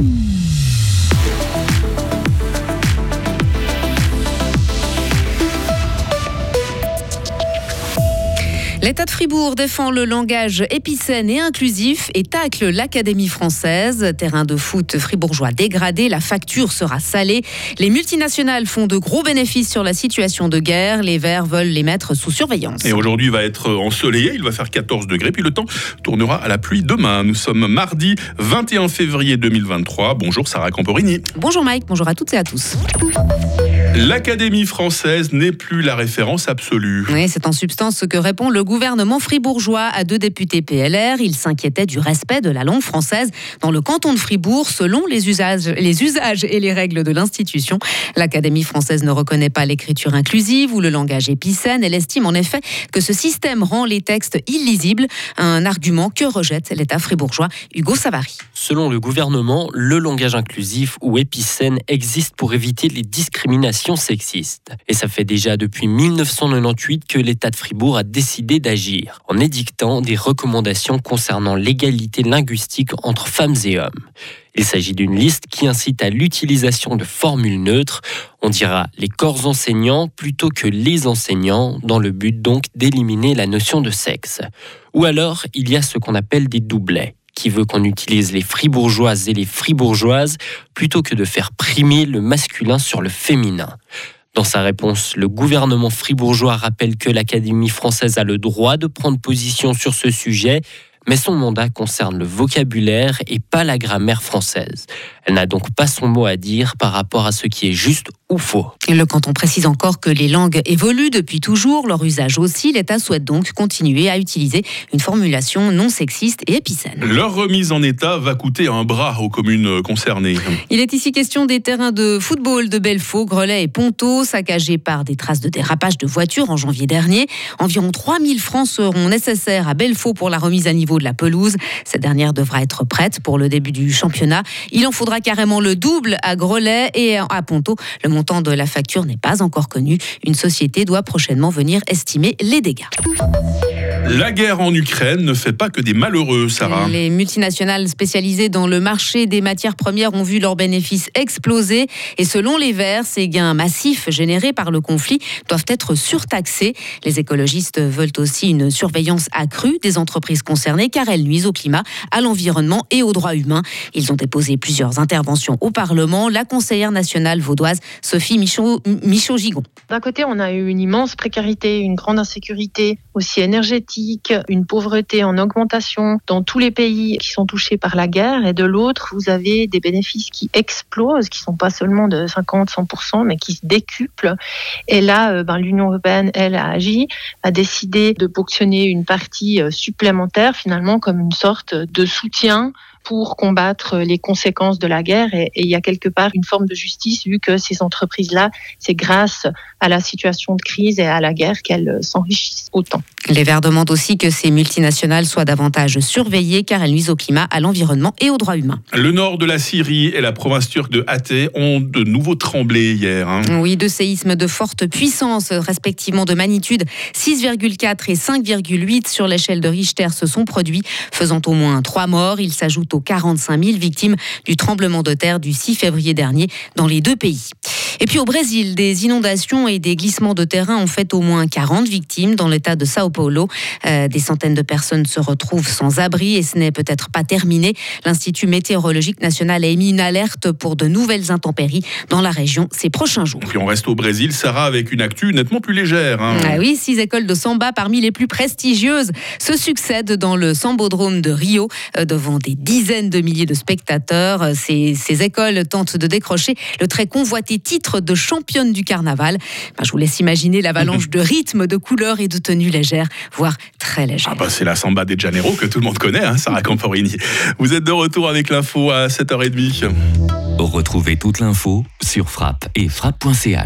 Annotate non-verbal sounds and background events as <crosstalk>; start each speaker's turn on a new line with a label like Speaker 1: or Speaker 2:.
Speaker 1: Mm-hmm. L'État de Fribourg défend le langage épicène et inclusif et tacle l'Académie française. Terrain de foot fribourgeois dégradé, la facture sera salée. Les multinationales font de gros bénéfices sur la situation de guerre. Les Verts veulent les mettre sous surveillance.
Speaker 2: Et aujourd'hui va être ensoleillé, il va faire 14 degrés, puis le temps tournera à la pluie demain. Nous sommes mardi 21 février 2023. Bonjour Sarah Camporini.
Speaker 1: Bonjour Mike, bonjour à toutes et à tous.
Speaker 2: L'Académie française n'est plus la référence absolue.
Speaker 1: Oui, c'est en substance ce que répond le gouvernement fribourgeois à deux députés PLR. Il s'inquiétait du respect de la langue française dans le canton de Fribourg selon les usages, les usages et les règles de l'institution. L'Académie française ne reconnaît pas l'écriture inclusive ou le langage épicène. Elle estime en effet que ce système rend les textes illisibles, un argument que rejette l'État fribourgeois Hugo Savary.
Speaker 3: Selon le gouvernement, le langage inclusif ou épicène existe pour éviter les discriminations sexiste. Et ça fait déjà depuis 1998 que l'État de Fribourg a décidé d'agir, en édictant des recommandations concernant l'égalité linguistique entre femmes et hommes. Il s'agit d'une liste qui incite à l'utilisation de formules neutres, on dira les corps enseignants plutôt que les enseignants, dans le but donc d'éliminer la notion de sexe. Ou alors, il y a ce qu'on appelle des doublets qui veut qu'on utilise les fribourgeoises et les fribourgeoises plutôt que de faire primer le masculin sur le féminin. Dans sa réponse, le gouvernement fribourgeois rappelle que l'Académie française a le droit de prendre position sur ce sujet, mais son mandat concerne le vocabulaire et pas la grammaire française. Elle n'a donc pas son mot à dire par rapport à ce qui est juste ou faux.
Speaker 1: Le canton précise encore que les langues évoluent depuis toujours, leur usage aussi. L'État souhaite donc continuer à utiliser une formulation non sexiste et épicène.
Speaker 2: Leur remise en état va coûter un bras aux communes concernées.
Speaker 1: Il est ici question des terrains de football de Belfaux, Grelais et Ponto, saccagés par des traces de dérapage de voitures en janvier dernier. Environ 3000 francs seront nécessaires à Belfaux pour la remise à niveau de la pelouse. Cette dernière devra être prête pour le début du championnat. Il en faudra carrément le double à Grelais et à Ponto. Le montant de la facture n'est pas encore connu. Une société doit prochainement venir estimer les dégâts.
Speaker 2: La guerre en Ukraine ne fait pas que des malheureux, Sarah.
Speaker 1: Les multinationales spécialisées dans le marché des matières premières ont vu leurs bénéfices exploser. Et selon les Verts, ces gains massifs générés par le conflit doivent être surtaxés. Les écologistes veulent aussi une surveillance accrue des entreprises concernées car elles nuisent au climat, à l'environnement et aux droits humains. Ils ont déposé plusieurs interventions au Parlement. La conseillère nationale vaudoise, Sophie Michaud-Gigon.
Speaker 4: D'un côté, on a eu une immense précarité, une grande insécurité aussi énergétique une pauvreté en augmentation dans tous les pays qui sont touchés par la guerre, et de l'autre, vous avez des bénéfices qui explosent, qui sont pas seulement de 50-100%, mais qui se décuplent. Et là, euh, ben, l'Union européenne, elle, a agi, a décidé de ponctionner une partie euh, supplémentaire, finalement, comme une sorte de soutien pour combattre les conséquences de la guerre. Et, il y a quelque part une forme de justice, vu que ces entreprises-là, c'est grâce à la situation de crise et à la guerre qu'elles s'enrichissent autant.
Speaker 1: Les Verts demandent aussi que ces multinationales soient davantage surveillées car elles nuisent au climat, à l'environnement et aux droits humains.
Speaker 2: Le nord de la Syrie et la province turque de Hatay ont de nouveau tremblé hier. Hein.
Speaker 1: Oui, deux séismes de forte puissance, respectivement de magnitude 6,4 et 5,8 sur l'échelle de Richter se sont produits, faisant au moins trois morts. Il s'ajoute aux 45 000 victimes du tremblement de terre du 6 février dernier dans les deux pays. Et puis au Brésil, des inondations et des glissements de terrain ont fait au moins 40 victimes dans l'état de Sao Paulo. Euh, des centaines de personnes se retrouvent sans abri et ce n'est peut-être pas terminé. L'Institut météorologique national a émis une alerte pour de nouvelles intempéries dans la région ces prochains jours.
Speaker 2: Et puis on reste au Brésil, Sarah, avec une actu nettement plus légère. Hein.
Speaker 1: Ah oui, six écoles de samba parmi les plus prestigieuses se succèdent dans le Sambodrome de Rio euh, devant des dizaines de milliers de spectateurs. Ces, ces écoles tentent de décrocher le très convoité titre de championne du carnaval. Ben, je vous laisse imaginer l'avalanche <laughs> de rythmes, de couleurs et de tenues légères, voire très légères.
Speaker 2: Ah bah c'est la samba de Janeiro que tout le monde connaît, hein, Sarah Camporini. Vous êtes de retour avec l'info à 7h30.
Speaker 5: Retrouvez toute l'info sur frappe et frappe.ch.